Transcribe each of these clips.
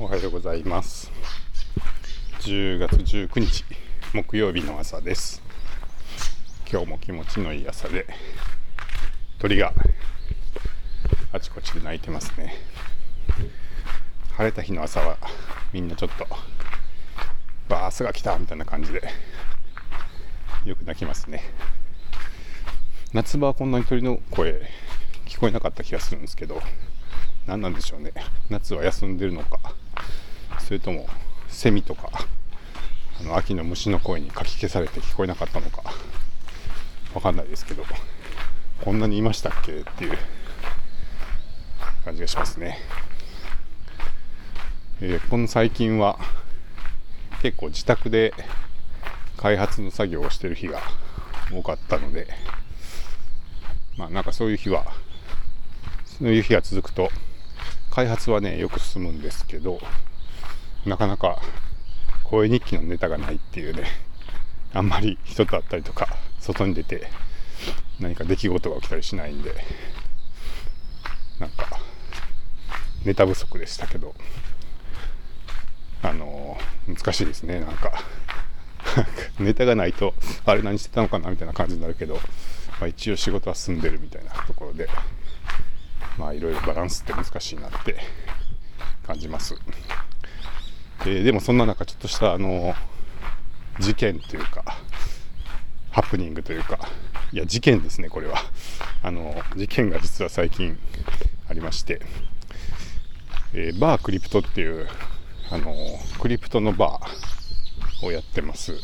おはようございます。10月19日木曜日の朝です。今日も気持ちのいい朝で鳥があちこちで鳴いてますね。晴れた日の朝はみんなちょっとバースが来たみたいな感じでよく鳴きますね。夏場はこんなに鳥の声聞こえなかった気がするんですけど何なんでしょうね。夏は休んでるのか。それともセミとかあの秋の虫の声にかき消されて聞こえなかったのかわかんないですけどこんなにいましたっけっていう感じがしますね、えー、この最近は結構自宅で開発の作業をしてる日が多かったのでまあなんかそういう日はそういう日が続くと開発はねよく進むんですけどなかなか声日記のネタがないっていうね、あんまり人と会ったりとか、外に出て何か出来事が起きたりしないんで、なんか、ネタ不足でしたけど、あのー、難しいですね、なんか。ネタがないと、あれ何してたのかなみたいな感じになるけど、まあ、一応仕事は進んでるみたいなところで、まあいろいろバランスって難しいなって感じます。えー、でもそんな中ちょっとしたあの事件というかハプニングというかいや事件ですねこれは。あの事件が実は最近ありまして、えー、バークリプトっていうあのクリプトのバーをやってます。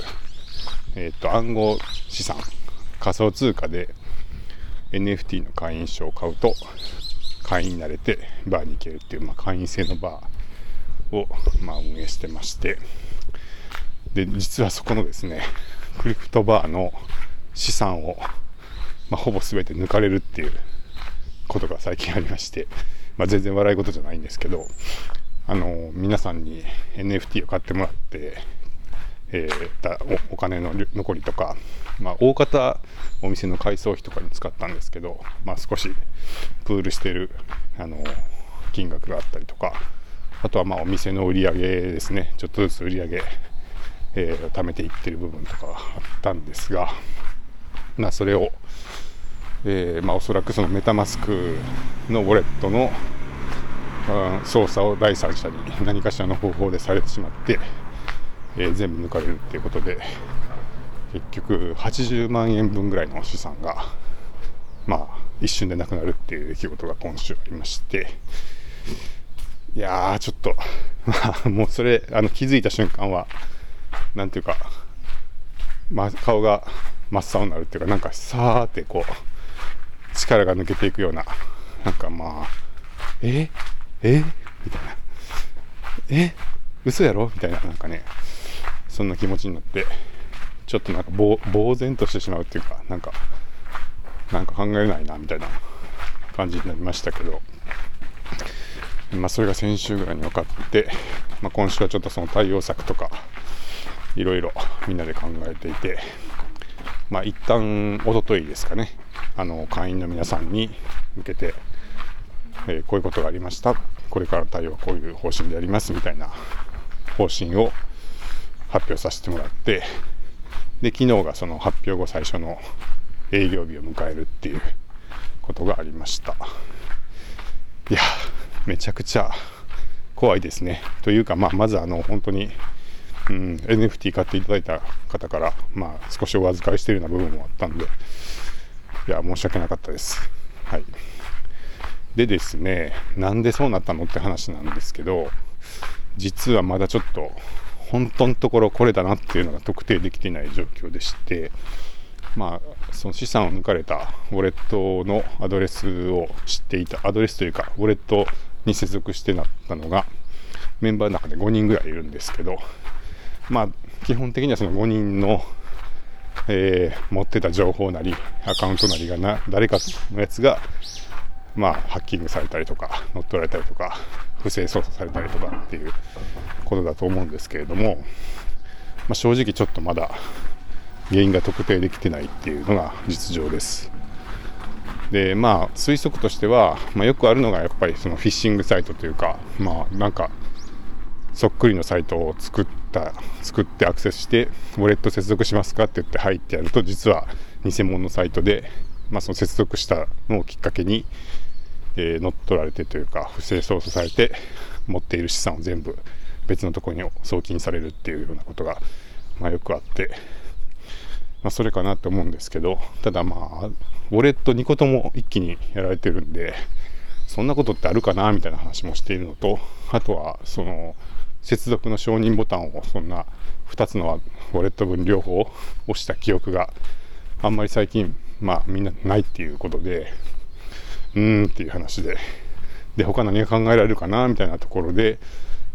えっ、ー、と暗号資産仮想通貨で NFT の会員証を買うと会員になれてバーに行けるっていう、まあ、会員制のバーを、まあ、運営してまして、で、実はそこのですね、クリプトバーの資産を、まあ、ほぼ全て抜かれるっていうことが最近ありまして、まあ、全然笑い事じゃないんですけど、あの、皆さんに NFT を買ってもらって、えー、おお金の残りとか、まあ、大方お店の改装費とかに使ったんですけど、まあ、少しプールしてる、あの、金額があったりとか、あとはまあお店の売り上げですね、ちょっとずつ売り上げ、えー、貯めていってる部分とかあったんですが、まあ、それを、えー、まあ、おそらくそのメタマスクのウォレットの、うん、操作を第三者に何かしらの方法でされてしまって、えー、全部抜かれるっていうことで、結局80万円分ぐらいの資産が、まあ、一瞬でなくなるっていう出来事が今週ありまして、いやー、ちょっと、まあ、もうそれ、あの、気づいた瞬間は、なんていうか、ま、顔が真っ青になるっていうか、なんか、さーってこう、力が抜けていくような、なんかまあ、え？え？みたいな。え？嘘やろ？みたいな、なんかね、そんな気持ちになって、ちょっとなんかぼ、呆然としてしまうっていうか、なんか、なんか考えないな、みたいな感じになりましたけど、まあ、それが先週ぐらいに分かって、まあ、今週はちょっとその対応策とか、いろいろみんなで考えていて、まあ、一旦、おとといですかね、あの、会員の皆さんに向けて、えー、こういうことがありました。これからの対応はこういう方針でありますみたいな方針を発表させてもらって、で、昨日がその発表後最初の営業日を迎えるっていうことがありました。いや、めちゃくちゃ怖いですね。というか、まあ、まずあの本当に、うん、NFT 買っていただいた方から、まあ、少しお預かりしているような部分もあったんで、いや、申し訳なかったです。はい。でですね、なんでそうなったのって話なんですけど、実はまだちょっと、本当のところこれだなっていうのが特定できていない状況でして、まあ、その資産を抜かれたウォレットのアドレスを知っていた、アドレスというか、ウォレットに接続してなったのが、メンバーの中で5人ぐらいいるんですけど、まあ、基本的にはその5人の、えー、持ってた情報なり、アカウントなりがな、誰かのやつが、まあ、ハッキングされたりとか、乗っ取られたりとか、不正操作されたりとかっていうことだと思うんですけれども、まあ、正直ちょっとまだ原因が特定できてないっていうのが実情です。でまあ推測としては、まあ、よくあるのがやっぱりそのフィッシングサイトというかまあなんかそっくりのサイトを作った作ってアクセスしてウォレット接続しますかって言って入ってやると実は偽物のサイトで、まあ、その接続したのをきっかけに、えー、乗っ取られてというか不正操作されて持っている資産を全部別のところに送金されるっていうようなことが、まあ、よくあって、まあ、それかなと思うんですけどただまあウォレット2個とも一気にやられてるんでそんなことってあるかなみたいな話もしているのとあとはその接続の承認ボタンをそんな2つのウォレット分両方押した記憶があんまり最近まあみんなないっていうことでうーんっていう話で。で他何が考えられるかなみたいなところで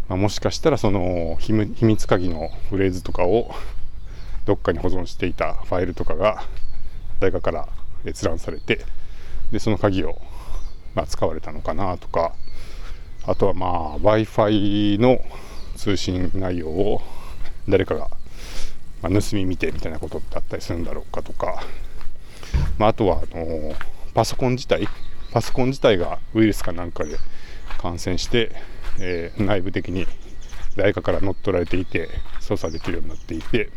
まあ、もしかしたらその秘密鍵のフレーズとかをどっかに保存していたファイルとかが誰かから閲覧されてでその鍵を、まあ、使われたのかなとかあとはまあ w i f i の通信内容を誰かが、まあ、盗み見てみたいなことだったりするんだろうかとか、まあ、あとはあのパソコン自体パソコン自体がウイルスかなんかで感染してえー、内部的に誰かから乗っ取られていて操作できるようになっていて、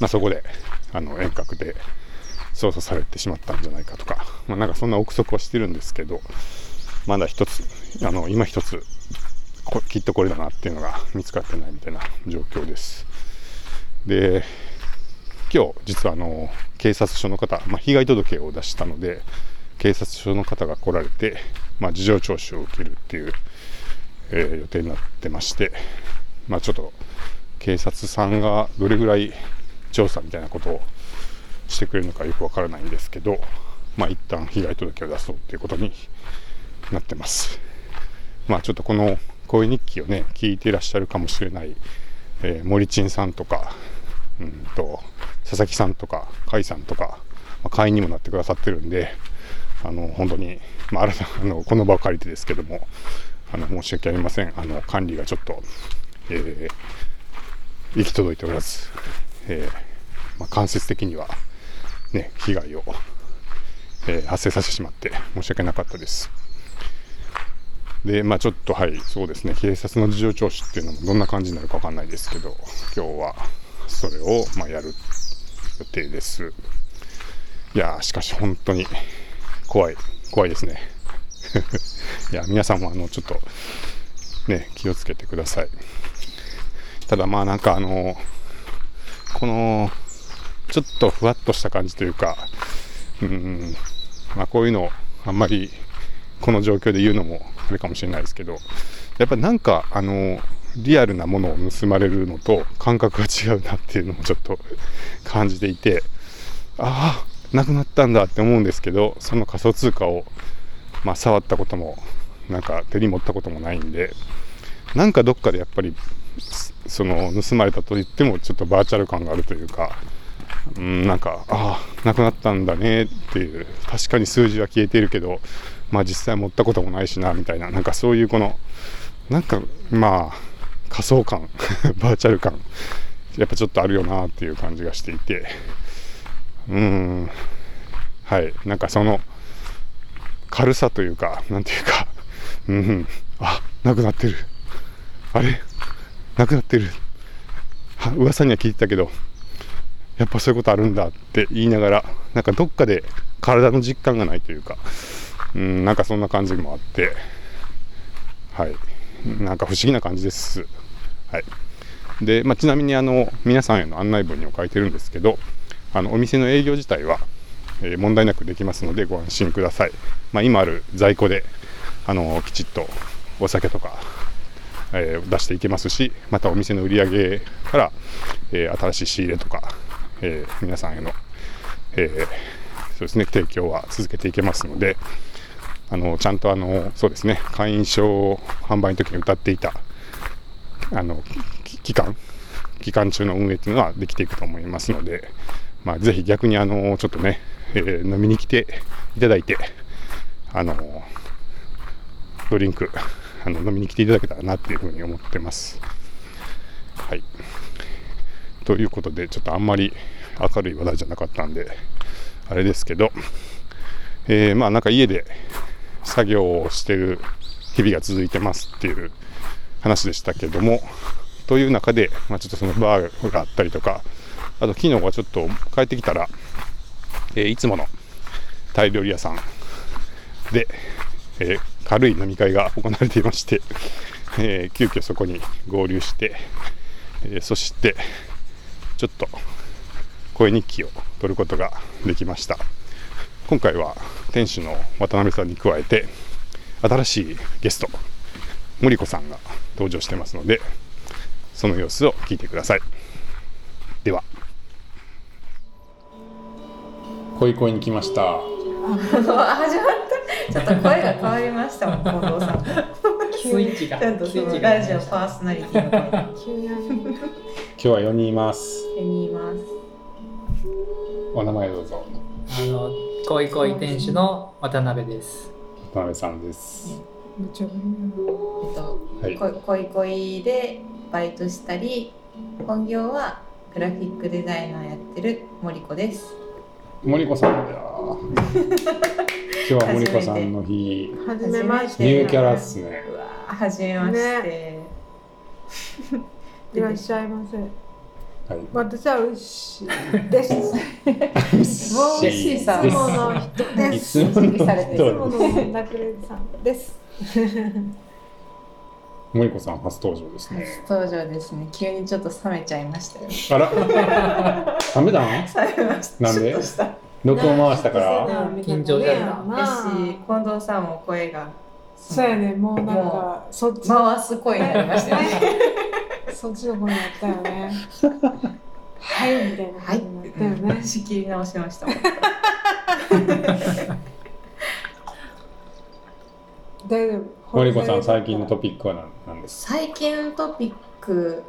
まあ、そこであの遠隔で操作されてしまったんじゃないかとか、まあ、なんかそんな憶測はしてるんですけどまだ一つあの今一つきっとこれだなっていうのが見つかってないみたいな状況です。で今日実はあの警察署の方、まあ、被害届を出したので警察署の方が来られて、まあ、事情聴取を受けるっていうえー、予定になってまして、まあ、ちょっと警察さんがどれぐらい調査みたいなことをしてくれるのかよくわからないんですけど、まあ、一旦被害届を出そうということになってます。まあ、ちょっとこの声日記をね、聞いていらっしゃるかもしれない、えー、森珍さんとか、うんと、佐々木さんとか、甲斐さんとか、まあ、会員にもなってくださってるんで、あの、本当に、まあ、新た あの、この場を借りてですけども、あの申し訳ありませんあの管理がちょっと、えー、行き届いておらず、えー、まあ、間接的には、ね、被害を、えー、発生させてしまって申し訳なかったです。で、まあちょっとはい、そうですね、警察の事情聴取っていうのもどんな感じになるかわかんないですけど、今日はそれを、まあ、やる予定です。いやしかし本当に怖い、怖いですね。いや、皆さんもあの、ちょっと、ね、気をつけてください。ただまあなんかあの、この、ちょっとふわっとした感じというか、うん、まあこういうのあんまりこの状況で言うのもあれかもしれないですけど、やっぱなんかあの、リアルなものを盗まれるのと感覚が違うなっていうのもちょっと感じていて、ああ、なくなったんだって思うんですけど、その仮想通貨をまあ、触ったこともなんか手に持ったこともないんでなんかどっかでやっぱりその盗まれたと言ってもちょっとバーチャル感があるというか、うん、なんかああなくなったんだねっていう確かに数字は消えてるけどまあ実際持ったこともないしなみたいななんかそういうこのなんかまあ仮想感 バーチャル感やっぱちょっとあるよなっていう感じがしていてうんはいなんかその軽さというか、なんていうか、うん、あ、なくなってる。あれ？なくなってる。は噂には聞いてたけど、やっぱそういうことあるんだって言いながら、なんかどっかで体の実感がないというか、うん、なんかそんな感じもあって、はい。なんか不思議な感じです。はい。で、まあ、ちなみにあの、皆さんへの案内文にも書いてるんですけど、あの、お店の営業自体は、え問題なくできますのでご安心ください。まあ、今ある在庫で、あのきちっとお酒とか、えー、出していけますし、またお店の売り上げから、えー、新しい仕入れとか、えー、皆さんへの、えそうですね、提供は続けていけますので、あのちゃんとあのそうですね会員証販売の時に歌っていたあの期間期間中の運営というのはできていくと思いますので、まあ、ぜひ逆にあのちょっとねえー、飲みに来ていただいて、あのドリンクあの飲みに来ていただけたらなっていうふうに思ってます。ということで、ちょっとあんまり明るい話題じゃなかったんで、あれですけど、えー、まあなんか家で作業をしてる日々が続いてますっていう話でしたけどもという中で、まあ、ちょっとそのバーがあったりとかあと昨日はちょっと帰ってきたら、えーいつものタイ料理屋さんで、えー軽い飲み会が行われていまして、えー急遽そこに合流して、えそしてちょっと声日記を取ることができました。今回は店主の渡辺さんに加えて新しいゲスト森子さんが登場してますのでその様子を聞いてください。では。恋恋に来ました。始まった。ちょっと声が変わりましたもん、近藤さん。スイッチがちゃんラジオパーソナリティの声。が急に今日は4人います。手にいます。お名前どうぞ。あの恋恋店主の渡辺です。渡辺さんです。めっちゃえっと、はいこ恋恋でバイトしたり、本業はグラフィックデザイナーやってる森子です。森子さんだ 今日は森子さんの日。はじめまし初て。ニューキャラっすね。うわー、はじめまして。いらっしゃいませ。はい。私は牛です。もう牛さん。いつもの人でいす。いつもの意識されてるつものラクレさん。です森子さん初登場ですね。初登場ですね。急にちょっと冷めちゃいましたよ。あら。冷めました。なんで？録音回したから？緊張じゃんやし、近藤さんも声が。そうやね。もうなんかそっち回す声になりましたね。そっちの子になったよね。はいみたいなはい感じになったよね。仕切り直しました。大丈夫。森子さん最近のトピックは何何です最近のトピック、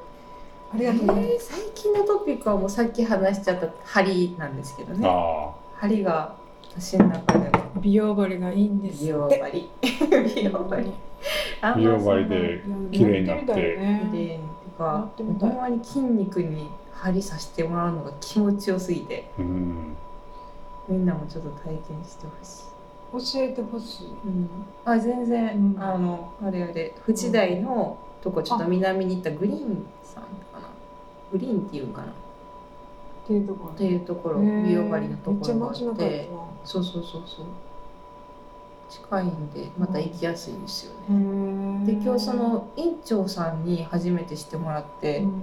ありがとう。ございまえー最近のトピックはもうさっき話しちゃった針なんですけどね。あ針が私の中では。す美容針がいいんですって。美容針。美容針。美容針で綺麗になって。やみたいよねで、て。やかほんまに筋肉に針刺してもらうのが気持ちよすぎて、あうん。みんなもちょっと体験してほしい。教えてほしい。うん、あ全然、うん。あのあれあれ。藤台のとこちょっと南に行ったグリーンさんかな。グリーンっていうかな。っっていうところ。ていうところ。美容針のところがあって。そうそうそうそう近いんでまた行きやすいですよへね、ーで今日その院長さんに初めてしてもらって、うん。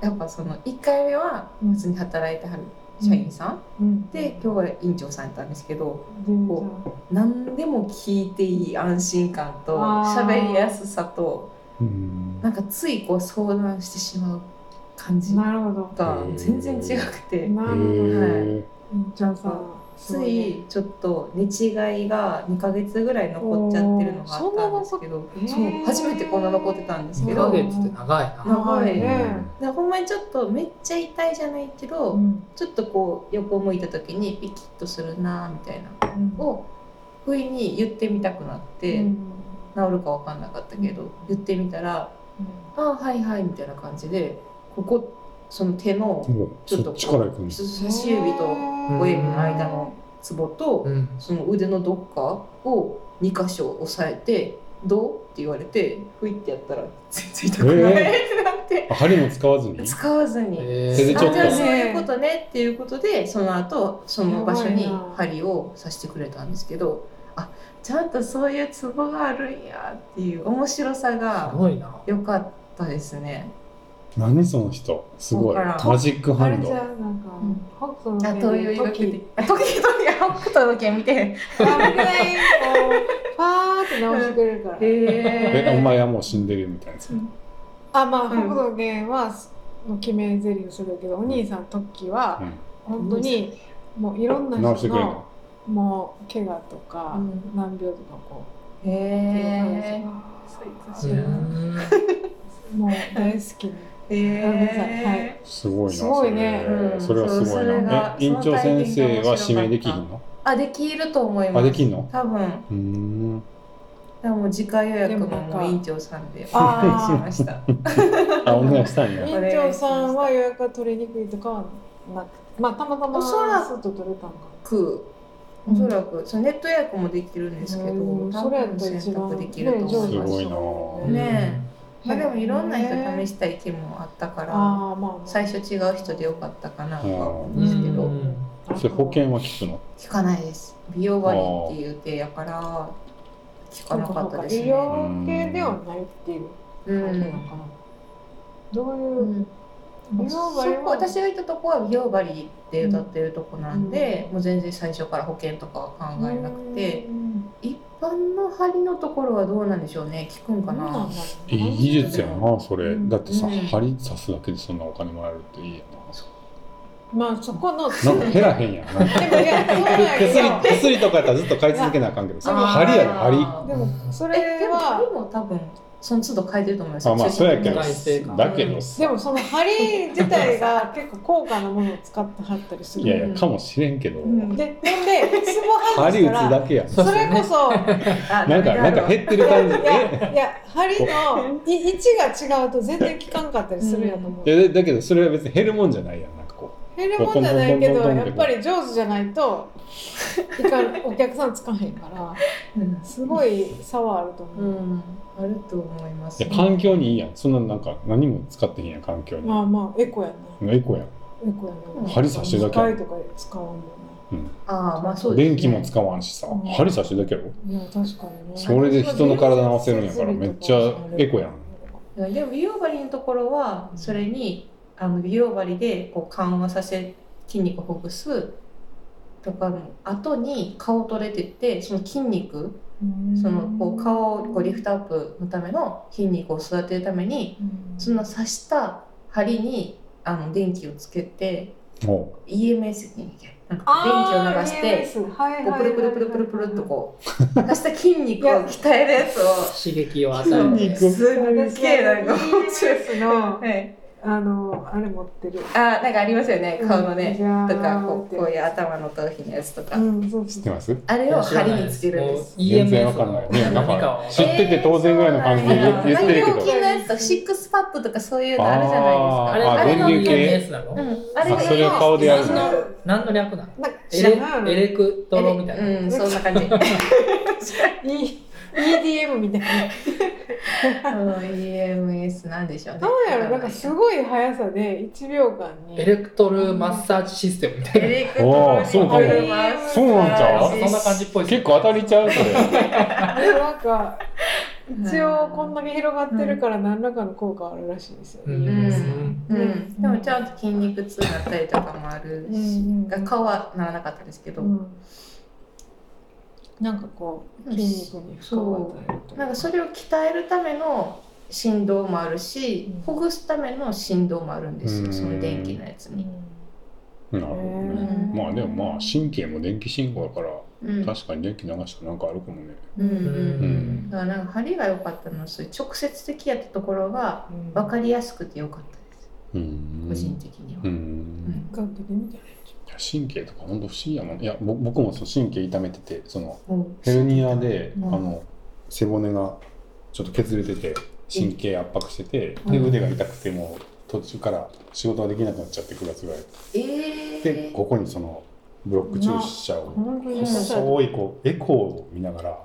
やっぱその1回目は普通に働いてはる社員さん、うん。で今日は院長さんやったんですけどこ何でも聞いていい安心感と喋りやすさとうん。なんかついこう相談してしまう感じなるほど。が全然違くて。なるほど。へ院長さん。すつごいちょっと寝違いが2ヶ月ぐらい残っちゃってるのがあったんですけど。そう初めてこんな残ってたんですけ2ど。でヶ月って長いな。長いね。ほんまにちょっとめっちゃ痛いじゃないけど、うん。ちょっとこう横向いた時にピキッとするなみたいなうん。を不意に言ってみたくなって。うん。治るか分かんなかったけど、うん言ってみたら「ああはいはい」みたいな感じでここその手のおちょっと人差し指と親指の間のツボとうん。その腕のどっかを2箇所押さえて「どう?」って言われてふいってやったら全然痛くないってなってあ針も使わずに？使わずに。えー手でちょっとあじゃあそういうことねっていうことでその後その場所に針を刺してくれたんですけどあちゃんとそういうツボがあるんやっていう面白さすがごいな。良かったですね。何その人？すごい。マジックハンド。あれじゃなんかうん。北斗のあ、拳というわけ時々北斗の拳見て。あれぐらい。こうパーって直してくれるから。えおえ前はもう死んでるみたいなあまあうん。北斗の拳はの決め台詞をするけどお兄さん時は本当にもういろんな人直してくれるの？のもう怪我とかうん。難病とかこうへえ。もう大好きなえはすごいなすごいね。それ。それはすごいな。え院長先生は指名できひんの？あ、できると思います。あできんの？多分。うーん。でも次回予約も院長さんで。お願いしました。あお願いしたんや。院長さんは予約が取りにくいとかはなくまあたまたまおそらく取れたんか。くおそらく、そのネット予約もできるんですけど、うん多分選択できると思います。すごいな。ねへまあでもいろんな人試ししたい気もあったからまあ、まあ、最初違う人でよかったかなとは思うんうですけど。うん。それ保険は効くの？聞かないです。美容針っていう手やから聞かなかったです美ね容系ではないっていうう感じなのんかな、どういう、うん。美容そ針はこ私が行ったとこは美容針って歌ってるとこなんで、もう全然最初から保険とかは考えなくて、うん。一般の針のところはどうなんでしょうね聞くんかな、どうなんだろういい技術やなそれ。うんだってさうん針刺すだけでそんなお金もらえるっていいやまあそこのななんか減らへんやん。なんか。でもいやそうなんや手すりけど。手すりとかやったらずっと買い続けなあかんけどさ針やで針。でもそえれでもは針も多分その都度変えてると思いますあまあそうやけどだけどさ。でもその針自体が結構高価なものを使ってはったりする。いやいやかもしれんけど。うん。でほん。でツボ 外針打つだけやん。それこそあ なんかなんか減ってる感じいえやいや針のい位置が違うと全然効かんかったりするやと思う、いやだけどそれは別に減るもんじゃないやん。なんかこ減るもんじゃないけどやっぱり上手じゃないと いかんお客さんつかへんからうん。すごい差はあるとう。思う、んあると思います。ういや環境にいいやん。そんななんか何も使ってへんやん環境に。まあまあエコやなエコやん。エコやな針刺してるだけ。やん機械とか使わんもんああまあそうです、ね、電気も使わんしさ。うん。針刺してるだけやろ？ないや確かにね。それで人の体合わせるんやからめっちゃエコやん。でも美容針のところはそれにあの美容針でこう緩和させ筋肉をほぐすとかの後に顔取れてってその筋肉そのこう顔をこうリフトアップのための筋肉を育てるためにその刺した針にあの電気をつけても EMS って言うんだっけなんか電気を流してこうプルプルプルプルプルっとこう刺した筋肉を鍛えるやつを。刺激を与筋え肉てすっげえなんか面白いあのあれ持ってる。あなんかありますよね。顔のね、うんとかこうこういう頭の頭皮のやつとか、うんそうう知ってます？あれを針につけるんです全然わかんない。ねなん何かを知ってて当然ぐらいの感じで言ってるけど。大胸筋のやつとシックスパッドとかそういうのあるじゃないですか。あーああれのうん、あれあそれを顔でやるの。何の略なの？エレエレクトロみたいな、うんそんな感じ。E- EDM みたいな。うん EMS なんでしょうね。なんやろなんかすごい速さで1秒間に。エレクトルマッサージシステムみたいな。エレクそうなんちゃうそんな感じっぽいです結構当たりちゃうそれ。なんか一応こんだけ広がってるから何らかの効果あるらしいですよね。うん。でもちゃんと筋肉痛になったりとかもあるし、うんが顔はならなかったですけど、うんなんかこう筋肉に負荷を与えるとなんかそれを鍛えるための振動もあるし、うん。ほぐすための振動もあるんですよ、うん。その電気のやつに。なるほどね。まあでもまあ神経も電気信号だからうん。確かに電気流したらなんかあるかもね。うんうんうん。だからなんか針が良かったのはそういう直接的やったところがうん。分かりやすくて良かったです、うん。個人的には。ううん。んガン的みたいいや神経とか本当不思議やもん。いやぼ僕もその神経痛めててそのうん。ヘルニアで、うん。あの背骨がちょっと削れてて神経圧迫してて、うん。で腕が痛くてもう途中から仕事ができなくなっちゃって9月ぐらい。えでー、ここにそのブロック注射な。を細いこうエコーを見ながら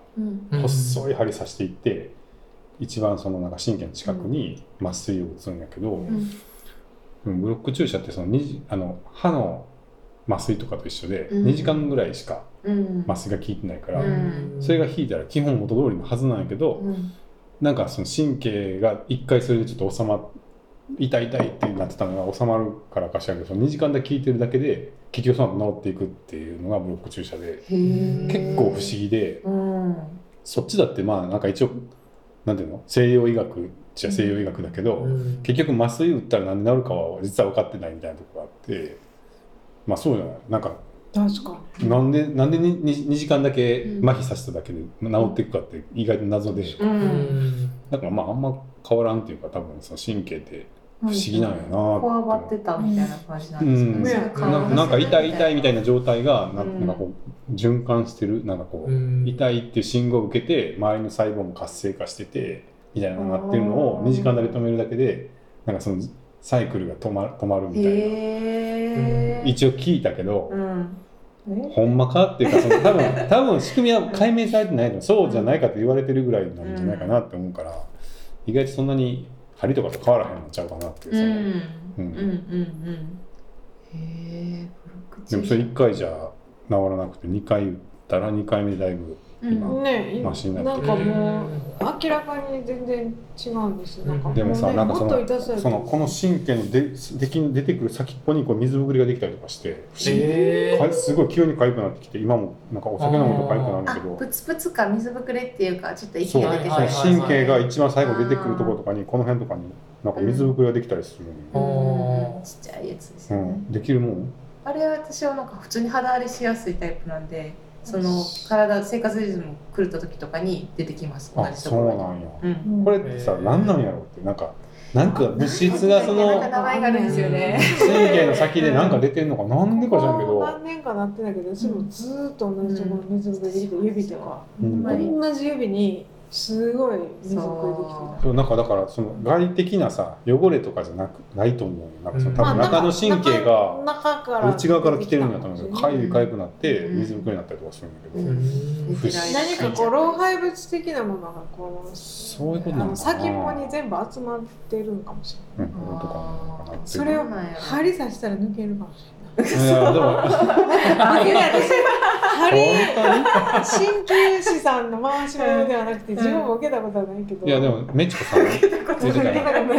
細い針刺していって一番そのなんか神経の近くに麻酔を打つんやけど、ブロック注射ってそのにじあの歯の麻酔とかと一緒でうん。2時間ぐらいしかうん。麻酔が効いてないから、うん。それが引いたら基本元通りのはずなんやけど、うん。なんかその神経が一回それでちょっと収まっ痛い痛いってなってたのが収まるからかしらんけどその2時間だけ効いてるだけで結局その後治っていくっていうのがブロック注射で結構不思議でうん。そっちだってまあなんか一応なんていうの？西洋医学じゃ西洋医学だけど、うん。結局麻酔打ったら何で治るかは実は分かってないみたいなところがあってまあそうじゃない？なんか確かに。なんでなんで 2, 2時間だけうん。麻痺させただけで治っていくかって意外と謎で、ううん。んだからまああんま変わらんっていうか多分その神経って不思議なんやなこわばってたみたいな感じなんですかね。うん、ななんか痛い痛いみたいな状態がなうん。なんかこう循環してるなんかこう、うん。痛いっていう信号を受けて周りの細胞も活性化しててみたいなのがなってるのをあー2時間だけ止めるだけでなんかそのサイクルが止まる止まるみたいな、へえ。一応聞いたけど、うん。え？ほんまかっていうかその 多分多分仕組みは解明されてないの。そうじゃないかと言われてるぐらいなんじゃないかなって思うから、意外とそんなに針とかと変わらへんのちゃうかなっていうそのうん。うん。うんうんうん。へえでもそれ1回じゃ治らなくて2回打ったら2回目でだいぶ今ね今マシになってなんかもう明らかに全然違うんですよ。でもさなんかその痛そのこの神経のででき出てくる先っぽにこう水ぶくれができたりとかして不思議えかすごい急に痒くなってきて今もなんかお酒飲むと痒くなるんだあけどプツプツか水ぶくれっていうかちょっと息が出てくる神経が一番最後出てくるところとかにこの辺とかになんか水ぶくれができたりするのうん。ちっちゃいやつですよね、うん、できるもん？あれは私はなんか普通に肌荒れしやすいタイプなんでその体生活リズム狂った時とかに出てきます。同あそうなんや。うん。うん。これってさ何なんやろうってなんかなんか物質がそのなんか名前があるんですよね。神経の先でなんか出てんのかなんでか知らんけここど何年かなってたけど私もずーっと同じところに水ぶくれで指とかうん。同じ指にすごい水できてた。そうなんかだからその外的なさ汚れとかじゃなくないと思うよ。なんかその多分まあ中の神経が中から内側から来てるんだと思うけどかゆいかゆくなってうん水ぶくれになったりとかするんだけうど何かこう老廃物的なものがこのそういうことなのかな。先っぽに全部集まってるんかもしれない。うんそれを針刺したら抜けるかもしれないいやでもあいや私針本鍼灸師さんの回し物ではなくて自分も受けたことはないけどいやでもメチコさん受けたことな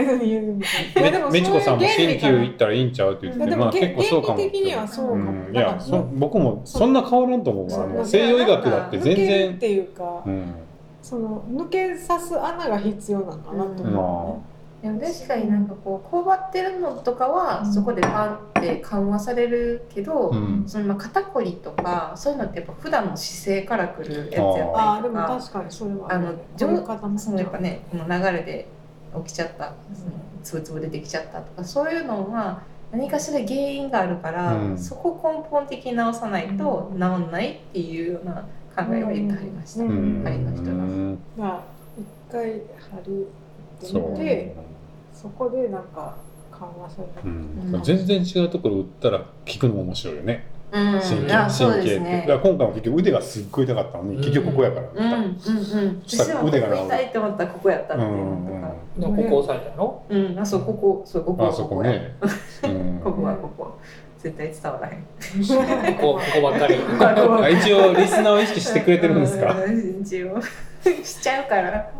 いのに言うみたいないやでもメチコさんも鍼灸行ったらいいんちゃうって言っててでもまあ結構そうかも的にはそうかもんいやそ僕もそんな変わらんと思うあの西洋医学だって全抜けるっていうか、うんその抜けさす穴が必要なのかなと思うでも確かになんかこうこうばってるのとかはそこでパンって緩和されるけど、うん。そのまあ肩こりとかそういうのってやっぱ普段の姿勢からくるやつやったりとうああでもか確かにそれはあのこういう方もそのやっぱねこの流れで起きちゃったそのつぶつぶ出てきちゃったとかそういうのは何かしら原因があるから、うん。そこ根本的に直さないと治んないっていうような考えを言ってはりました。ううん。針のまあ一回針打そうってみてそこでなんか緩和される、うん。全然違うところ打ったら効くのも面白いよね。うん、神経。あそう神経って、ですねだから今回も結局腕がすっごい痛かったのに、うん。結局ここやから、腕が治る。こ痛いって思ったらここやったっていうのとか。ここ押さえたの？うん、あ、そう、ここ、そう、ここ、あそこね、うん。ここはここ。絶対伝わらへん。ここ ここばっかり。あ一応リスナーを意識してくれてるんですか？うん。一応。しちゃうから。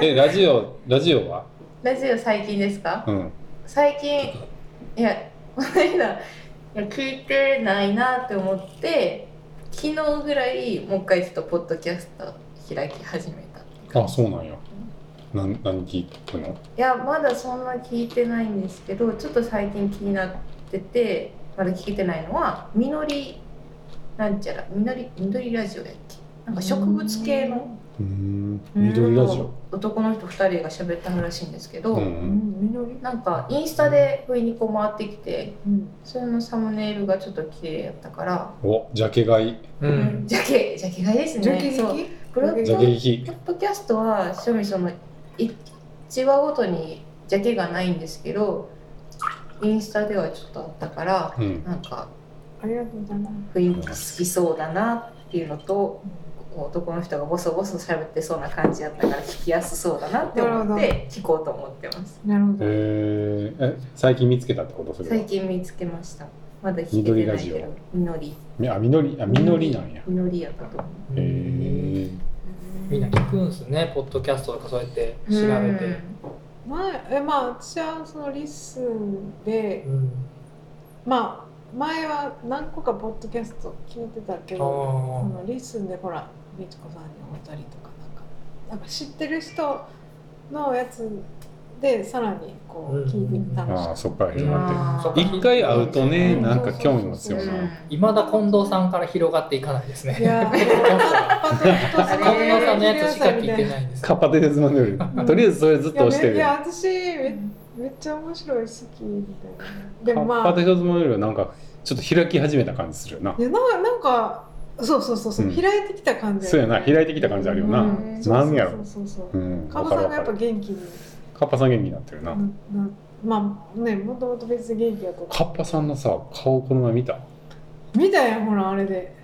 えラジオラジオは？ラジオ最近ですか？うん。最近、いや、この間、いや聞いてないなって思って、昨日ぐらいもう一回ちょっとポッドキャスト開き始めたあじ。そうなんや。なん何聞くの？いやまだそんな聞いてないんですけどちょっと最近気になっててまだ聞いてないのはみのりなんちゃらみのり緑ラジオやっけ？なんか植物系のうん。緑ラジオ。男の人2人が喋ってはるらしいんですけど、ううん。んみのりなんかインスタで不意にこう回ってきてうん。それのサムネイルがちょっと綺麗やったから、おジャケ買い。ううん。ん、ジャケジャケ買いですジャケねそう。劇プロジャケポッドキャストは正味その1話ごとにジャケがないんですけどインスタではちょっとあったからうん。なんかありがとうございます。雰囲気好きそうだなっていうのと男の人がボソボソ喋ってそうな感じやったから聞きやすそうだなって思って聞こうと思ってます。なるほど。えー、え最近見つけたってことそれは？最近見つけました。まだ聞けてないけど。みのり。みあみのりあみのりなんや。みのりやったと思う。へえみんな聞くんすねポッドキャストとかそうやって調べて、前えまあ私はそのリスンでうん。まあ前は何個かポッドキャスト聞いてたけどそあのリスンでほらみちこさんに会ったりとかなんかなんか知ってる人のやつでさらにこう聞いてみたああそっから始まあーってる一回会うとねうんなんか興味持つよな。いまだ近藤さんから広がっていかないですね。いや近藤さんのやつしか聞いていないんですカッパテレズマネルとりあえずそれずっと押してるいやめいや私めめっちゃ面白い好きみたいなでカもまあッパテレズマネルはなんかちょっと開き始めた感じするよな。いやなんかなんかそうそうそうそう、うん。開いてきた感じそうやな。開いてきた感じあるよな、うん。なんやろ。そうそうそうそう。うん。カバさんがやっぱ元気に。カッパさん元気になってるな、ななまあねもともと別に元気やったカッパさんのさ顔この前見た？見たやんほらあれで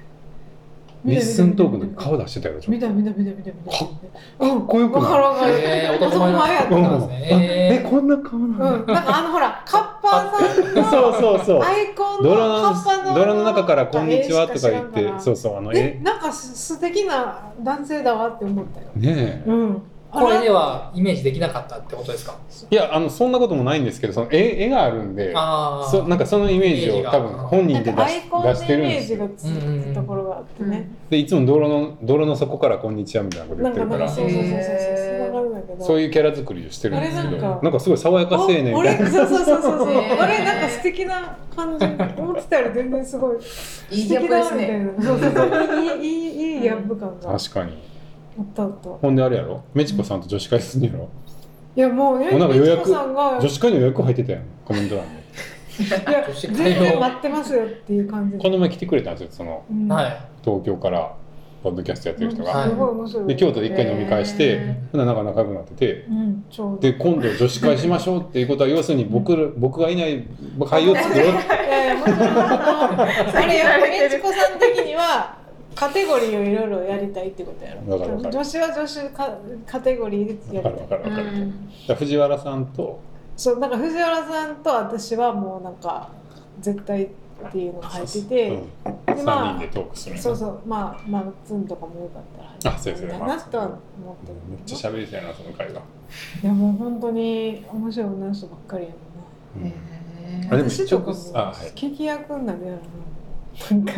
リッスントークの時顔出してたよ見た見た見た見た見た。かっこよくない？えー、男前前やったんんですね。ええこんな顔なうん。の、なんかあのほらカッパーさんの そうそうそう。アイコンのカッパの泥の中から「こんにちは」とか言ってそうそうあのええ？なんかす素敵な男性だわって思ったよ。ねえ。うんこれでははイメージできなかったってことですか？いやあのそんなこともないんですけどその絵絵があるんでああ。そなんかそのイメージを多分本人で出アし出してるんですよ。イメージがついたところがあってね、でいつも泥の泥の底から「こんにちは」みたいなこと言ってるから。そうそうそうそうへーそうわかるんだけどそういうキャラ作りをしてるんですけあれどなんかなんかすごい爽やか青年みたいなそうそうそうそうそうへーあれなんか素敵な感じ思ってたより全然すごいいいギャップですね素敵だみたいなそうそうそういいいいいいギャップ感が確かにたあった。ほんであれやろ？メチコさんと女子会すんやろ？いやもうねもうなんか予約みちこさんが女子会の予約入ってたやんコメント欄でいや女子全然待ってますよっていう感じで。この前来てくれたんですよそのうん。はい。東京からポッドキャストやってる人が、はいすごい面白い。で京都で一回飲み会してへほんならなんか仲良くなってて。うんちょうど。で今度女子会しましょうっていうことは要するに僕ら僕がいない会を作ろういやいやもちろんあ。れやっぱみちこさん的にはカテゴリーをいろいろやりたいってことやろ。わかるわかる。女子は女子カカテゴリーでや分りたい。かる分かる分かる、うん藤原さんと。そうなんか藤原さんと私はもうなんか絶対っていうのが入ってて、うん、でまあ3人でトークするのそうそうまあまあツンとかもよかったらあそうですねみたいなとは思って。るめっちゃ喋りたいなその会が、いやもう本当に面白い女の人ばっかりやもんな。うん。私とかも聞き役になるやろななんか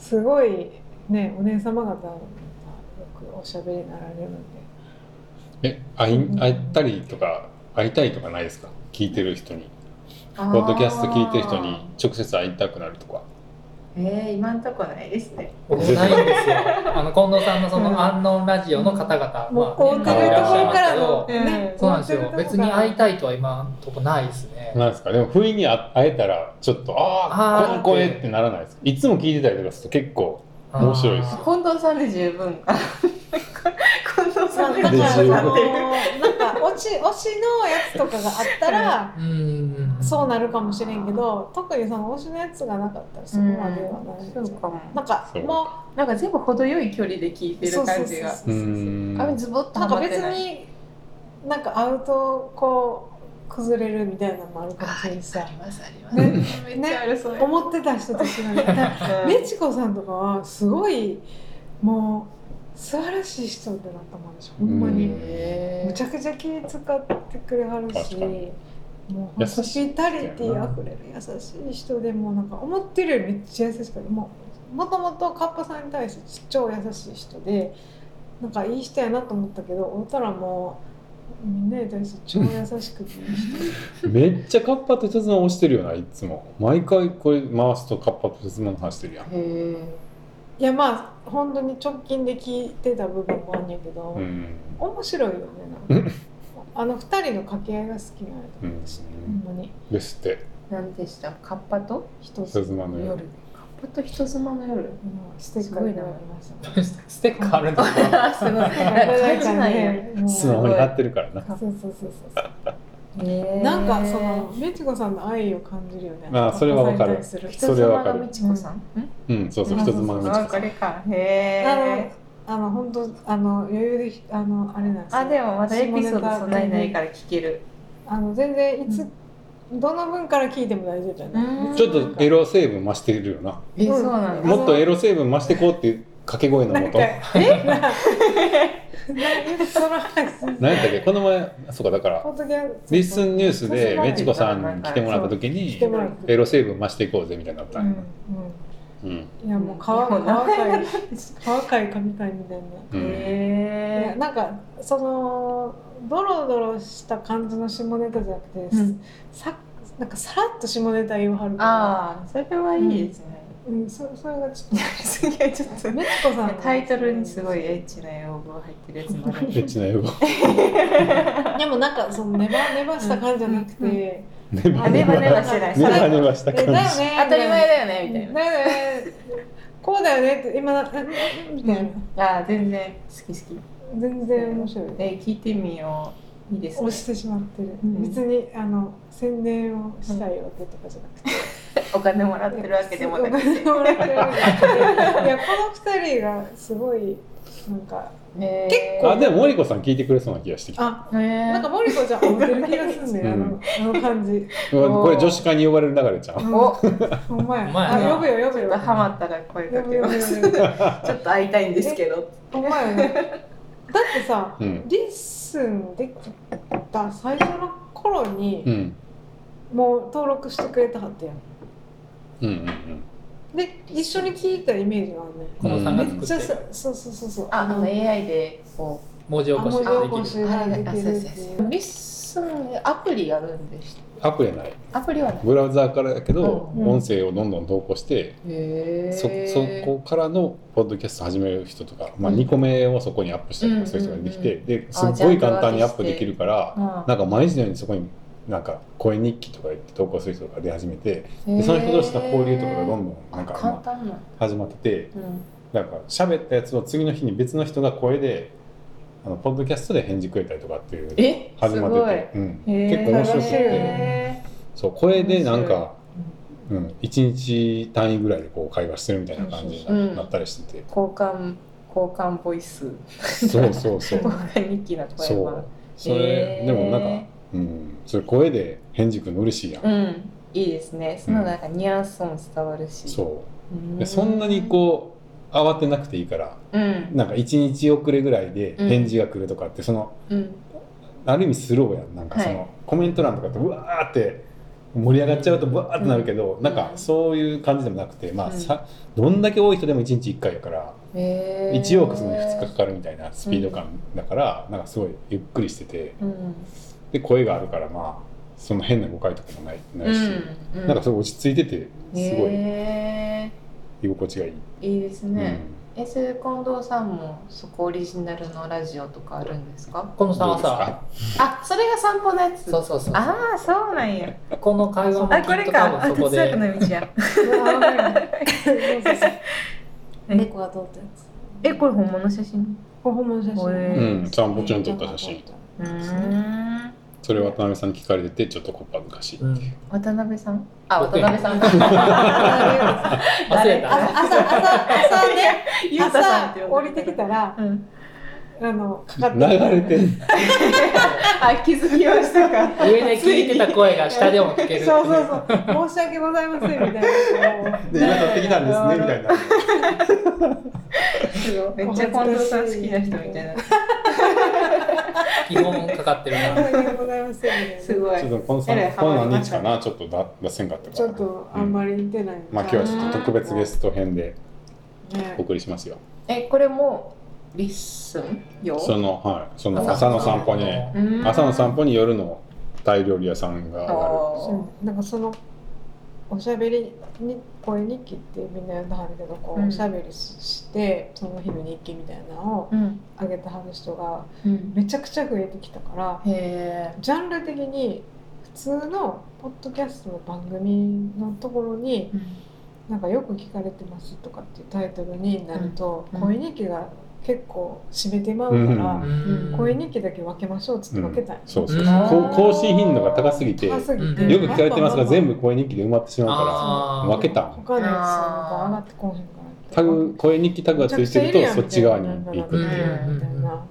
すごいねお姉様方がよくおしゃべりになられるので。え会い会ったりとか会いたいとかないですか？聞いてる人に。ポポッドキャスト聞いてる人に直接会いたくなるとかえー、今んとこないですね。ないんですよ。あの近藤さんのそのアンノンラジオの方々、もうまあ会うてるところからのうん。ねそうなんですよ。別に会いいたいとは今のとこないですね。なんですかでも不意に会会えたらちょっとああこの声ってならないですか？いつも聞いてたりとかすると結構面白いですよ。近藤さんで十分。近藤さんでだからで十分推し推しのやつとかがあったら。そうなるかもしれんけど特にその推しのやつがなかったらそこまではない。そうかも。なんかそう。もなんか全部程よい距離で聞いてる感じが。そうそううーん髪ズボッうなんか別とはまってない。になんか会うとこう崩れるみたいなのもあるかもしれんしさ。ありますあります。ね思ってた人と違う メチコさんとかはすごいもう素晴らしい人ってなったもんでしょほんまに。むちゃくちゃ気使ってくれはるしもうホスピタリティあふれる優しい人でもうなんか思ってるよりめっちゃ優しくてもともとカッパさんに対して超優しい人でなんかいい人やなと思ったけど会ったらもうみんなに対して超優しくて めっちゃカッパと鉄馬押してるよないつも。毎回これ回すとカッパと鉄馬の話してるやんいやまあ本当に直近で聞いてた部分もあんねんけど、うん。面白いよねなんか。あの二人の掛け合いが好きなんやと思うし、うん。ほんまに。ですって。何でした？カッパと？人鉄馬の夜。夜。カッパと人妻の夜？うんステッカーいただきました ステッカーあるんで すごい。スマホに貼ってるからな。そうそうそうそうなんかそのメチコさんの愛を感じるよね。あそれはわかる。それはわかる。妻がみちこさん？うん。そうそう人妻の道あこれかへあのえあの本当あの余裕であのあれなんですよ。あでもまだエピソードそんなにないから聞ける。あの全然いつ、どの分から聞いても大丈夫じゃない、うん。ちょっとエロ成分増してるよな。えそうなんだ。もっとエロ成分増してこうっていう掛け声のもと。なんかえ？な何やったっけ？この前そうかだからリッスンニュースでメチコさんに来てもらった時来にてもらってエロ成分増していこうぜみたいになった。んやうん。うん。いやもう乾うん乾かい乾かい神回みたいなうん。いやへえなんかそのドロドロした感じの下ネタじゃなくて、うん。さなんかさらっと下ネタ言わはるから。ああそれはいいですねうん、そそれがちょっすげえちょっと。とメチコさんのタイトルにすごいエッチな用語が入ってるやつもある。エッチな英語 でもなんかそのネバネバした感じじゃなくて、ネあネバネバしてない。ネバネバしたえだよね感じ。当たり前だよねみたいな。だよね。こうだよねって今なみたいな。ああ全然好き好き。全然面白い。え聞いてみよう。いいですね押してしまってる、うん。別にあの宣伝をしたいわけとかじゃなくて、お金もらってるわけでもないやこの二人がすごいなんか結あでも森子さん聞いてくれそうな気がしてきた。あななんか森子ちゃん合ってる気がすんあの あの感じ。これ女子会に呼ばれる流れちゃう。うん。お。ほんまや。呼ぶよ呼ぶよ。ちょっとハマったら声かけます。呼ぶよちょっと会いたいんですけど。ほんまやねだってさうん。リッスンできた最初の頃にうん。もう登録してくれたはったやんうんうんで一緒に聞いたイメージがあるねこのさんがめっちゃそうそうそうそう。あ、あの AI でこ文字起こしあ文字起こしができる。う。ができるってあそうそういう。そうリッスンアプリあるんでしアプリはない。た。アプリはない。ブラウザーからだけど、うん音声をどんどん投稿してへそそこからのポッドキャスト始める人とか、まあ、うん。2個目をそこにアップしたりとかする人ができて、うんですっごい簡単にアップできるからあ。なんか毎日のようにそこになんか声日記とか言って投稿する人が出始めてでその人同士の交流とかがどんどんなんか、簡ま。あ始まっててうん。なんか喋ったやつを次の日に別の人が声であのポッドキャストで返事くれたりとかっていうえ、始まってて、うん、結構面白くてへそう声でなんか、うん、1日単位ぐらいでこう会話してるみたいな感じになったりしてて、ー交換交換ボイス。そうそうそう。交換日記の声そう。は。それ、でもなんか、うん、それ声で返事くるの嬉しいやん、うん。いいですね。そのなんかニュアンスも伝わるし。そううんでそんなにこう慌てなくていいからうん。なんか1日遅れぐらいで返事が来るとかってそのうん。ある意味スローやんなんかその、はいコメント欄とかってうわーって盛り上がっちゃうとバーってなるけど、なんかそういう感じでもなくてまあ、うんさどんだけ多い人でも1日1回やから、へー1往復するのに2日かかるみたいなスピード感だから、なんかすごいゆっくりしててうん。で声があるからまあその変な誤解とかもないないし、うん。なんかすごい落ち着いててすごいへ居心地がいい。ーいいですうんね。え、それ近藤さんもそこオリジナルのラジオとかあるんですか？このさんはさあ、それが散歩のやつ。そうそうそうああ、そうなんや。この会話もあ、これきっと多か。そこで哲学の道や。え猫が撮ったやつえ、これ本物写真？これ本物写真へうん散歩中に撮った写真うーん。それ渡辺さんに聞かれててちょっとこっぱずかしい。っていう、うん。渡辺さん？あ、渡辺さん。忘れ誰た。朝朝朝ね。ゆうたさんって朝降りてきたらうん。あのかかって流れてん。あ、気づきましたか。上で聞いてた声が下でも聞けるそうそうそう。申し訳ございませんみたいな。で今撮ってきたんですねみたいな。めっちゃ近藤さん好きな人みたいな。基本かかってるな。す。ごい。ちょっ。とこのこの何日かな？ちょっとだ出せんかったからちょっとあんまり似てない、まあ今日はちょっと特別ゲスト編でねお送りしますよ。え、これもリッスンよ？そのはい。その朝朝の散歩に。うん朝の散歩に夜のタイ料理屋さんがある。あそう。なんかそのおしゃべりに声日記ってみんな呼んだはるけどこう、うんおしゃべりしてその日の日記みたいなのを。あげてはる人がうん。めちゃくちゃ増えてきたからへジャンル的に普通のポッドキャストの番組のところにえ。なんかよく聞かれてますとかっていうタイトルになると、うん声日記が結構占めてまうから、うん。声日記だけ分けましょうっつって分けたん。よそうそう。うん。こう更新頻度が高すぎてよく聞かれてますが全部声日記で埋まってしまうから分けた他のやつが上がってこうへんからタグ声日記タグがついてるとそっち側に行く。っていううんみたいな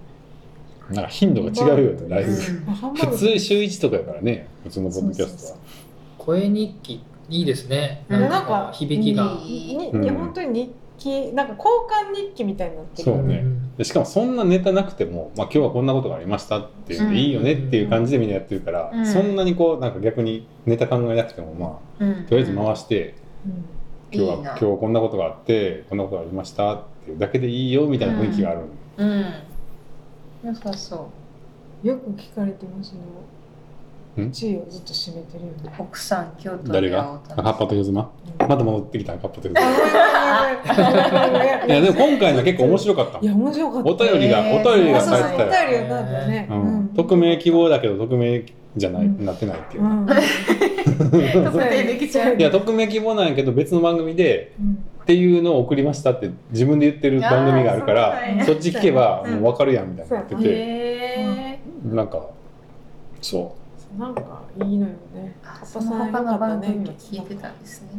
なんか頻度が違うよってだいぶ。うんハンバーグ普通週1とかやからね普通のポッドキャストは。声日記いいですね。うん。なんか響きが。にうん。に本当に日記なんか交換日記みたいになってるそうね。んでしかもそんなネタなくても、まあ、今日はこんなことがありましたっていうのでいいよねっていう感じでみんなやってるから、うん。そんなにこうなんか逆にネタ考えなくてもまうん。あとりあえず回して、うん。今日は今日こんなことがあってこんなことがありましたっていうだけでいいよみたいな雰囲気がある、うん。良さそう。よく聞かれてますね。ん地位をずっと占めてるよね。奥さん京都誰が？で会おうとゆずままた戻ってきたカッパとゆずまいいやでも今回の結構面白かった。いや面白かったお便りが、えーお便りがそうそうお返って。たよ、便りがなんだね。うん。匿名希望だけど匿名じゃない、うんなってないっていう、うん。特定できちゃう。いや匿名希望なんやけど別の番組でうん。っていうのを送りましたって自分で言ってる番組があるからそっち聞けばうん。もう分かるやんみたいになってて。なんかそそなんかいいのよね。あカッパその他さんよかったの番組ね。も聞いてたんですね。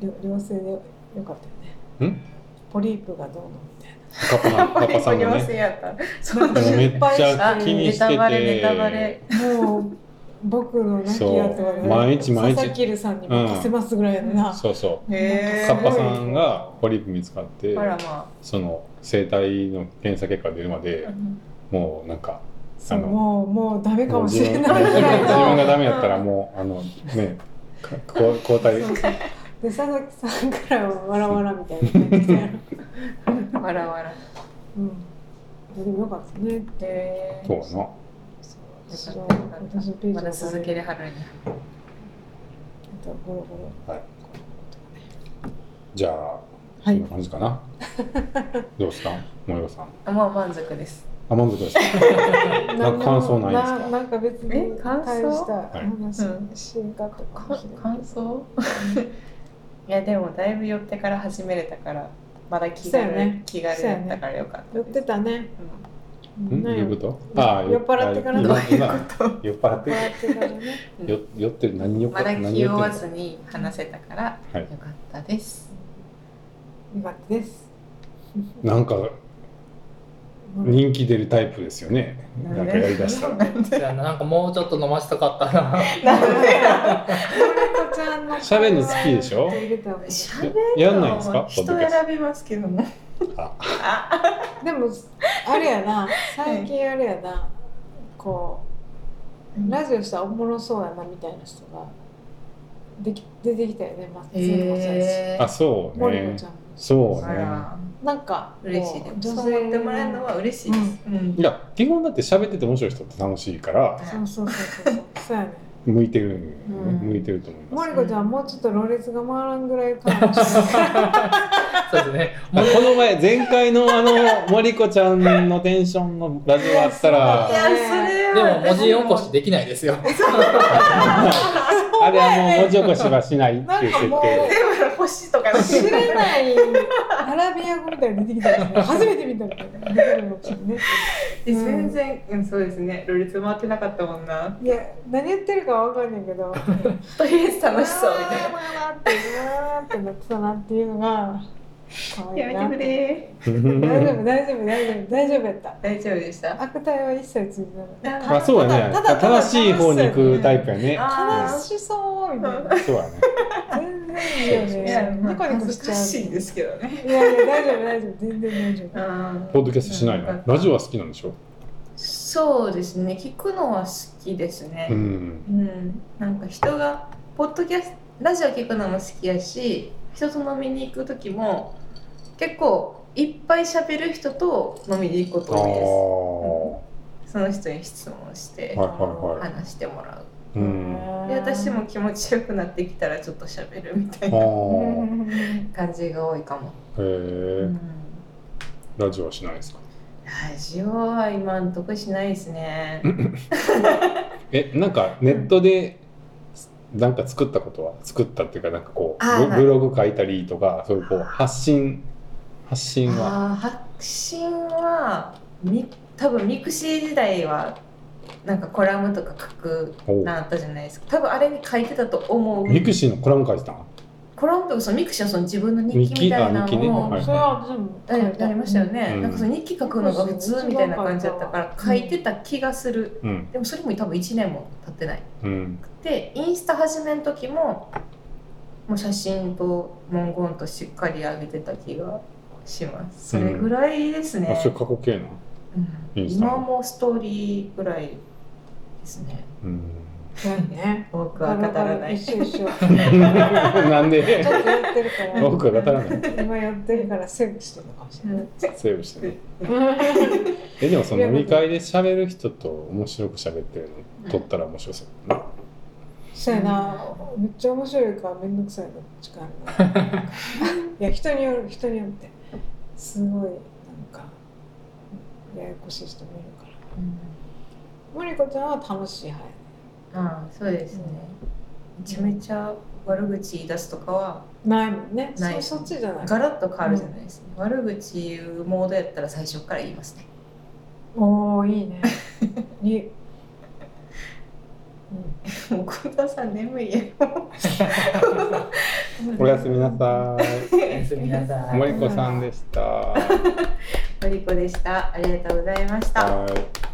両両性でよかったよね。ん？ポリープがどうのみたいカッパさんカッパさんがねやった。そうめっちゃ気にしてネタバレネタバレ。てもう僕の亡き後はそう毎日毎日。佐々木さんに任せますぐらいのな、そうそう。へー。カッパさんがポリープ見つかってあらまその生体の検査結果が出るまであもうなんかそもうもうダメかもしれない。自分がのダメやったらもうあのね交代。そうそう。で佐々木さんからはわらわらみたいな感じで。わらわら。うん。でもよかったね。へそうやなまだ続けるるはるんやゴロゴロ。はい。じゃあはい。そんな感じかな。どうですか？森尾さん。あもう満足ですあ満足です なんか感想ないですか？ななんか別にえ感想？大した話うん。しんか感想？いやでもだいぶ寄ってから始めれたからまだ気軽、ね。気軽やったからよかった寄ってたね。ん。どういうこと？ああ酔っ払ってから今ね今酔っ払って。酔っ払ってからね。よ酔ってる。何酔っまだ何気負わずに話せたからはい。よかったです、よかったです。なんか人気出るタイプですよね。なんかやりだしたら。なんで？そうやななんかもうちょっと飲ませたかったな。なんで？子ちゃんの喋るの好きでしょ？やんないんですか？人選びますけども。あ。あ。でもあれやな。最近あれやな。こうラジオしたらおもろそうやなみたいな人ができ出てきたよね。松江もそうやし。えあそうね。森子ちゃんも。そうねなんか嬉しいでも女そう思ってもらえるのは嬉しいです、うん。いや基本だって喋ってて面白い人って楽しいから。そうそうそうそう。そうやね向いてる、うん。向いてると思います。森子ちゃんもうちょっとろれつが回らんぐらいかもしれない。そうですね。あこの前前回のあの森子ちゃんのテンションのラジオあったいらやそれではも文字起こしできないですよ。あれはもう文字起こしはしないっていう設定とか知らないアラビア語みたいに出てきた。よね初めて見たみたいな全然、うん、そうですね。ロリツ回ってなかったもんな。いや何言ってるかわかんないけど。とりあえず楽しそうみたいな。わーってわーってなってたなっていうのが可愛いなやめてくれ。大丈夫大丈夫大丈夫大丈夫やった。大丈夫でした。悪態は一切ついてなかったまあそうやね。ただただ正しい方に行くタイプやね。あ楽しそうみたいなそうやね。全然いいよいや、ねまあ、ニコニしちゃう。ずかしいんですけどね。いやいや大丈夫大丈夫。全然大丈夫。うんポッドキャストしないのラジオは好きなんでしょ？そうですね。聞くのは好きですね。うん。うん、なんか人がポッドキャストラジオ聞くのも好きやし人と飲みに行く時も結構いっぱい喋る人と飲みに行くこと多いです。その人に質問してはいはいはい。話してもらう。うん。で私も気持ちよくなってきたらちょっと喋るみたいあなー。感じが多いかも、へうえん、ラジオはしないですか？ラジオは今んとこしないですね。えなんかネットでなんか作ったことは？作ったっていうかなんかこうブログ書いたりとかそういうこう発信発信は？発信はみ多分ミクシー時代はなんかコラムとか書くなあったじゃないですか。多分あれに書いてたと思う。ミクシーのコラム書いてたの？コラムとかそのミクシーはその自分の日記みたいなのをはいそれは私もあありましたよね、うん。なんかその日記書くのが普通みたいな感じだったからうん。書いてた気がする。うん。でもそれも多分1年も経ってない。うん。でインスタ始めの時ももう写真と文言としっかり上げてた気がします。それぐらいですね、あそれ過去形なうん。インスタ今もストーリーぐらいですね。うんね。多くは語らない。一緒一緒。ちょっなんでとやってるから。多くは語らない。今やってるからセーブしてるのかもしれない。セーブしてえでもその飲み会で喋る人と面白く喋ってるの？撮ったら面白そうそうやな。めっちゃ面白いからめんどくさいの時間が。いや人による人によって。すごいなんかややこしい人もいるから。森子ちゃんは楽しい派やああそうですね。めちゃめちゃ悪口言い出すとかはないもんね。ない。そそっちじゃない。ガラッと変わるじゃないですね、悪口言うモードやったら最初から言いますね。おおいいね。いいもう近藤さん眠いや おやすみなさい。おやすみなさい。森子さんでした。はマリコでした。ありがとうございました。い。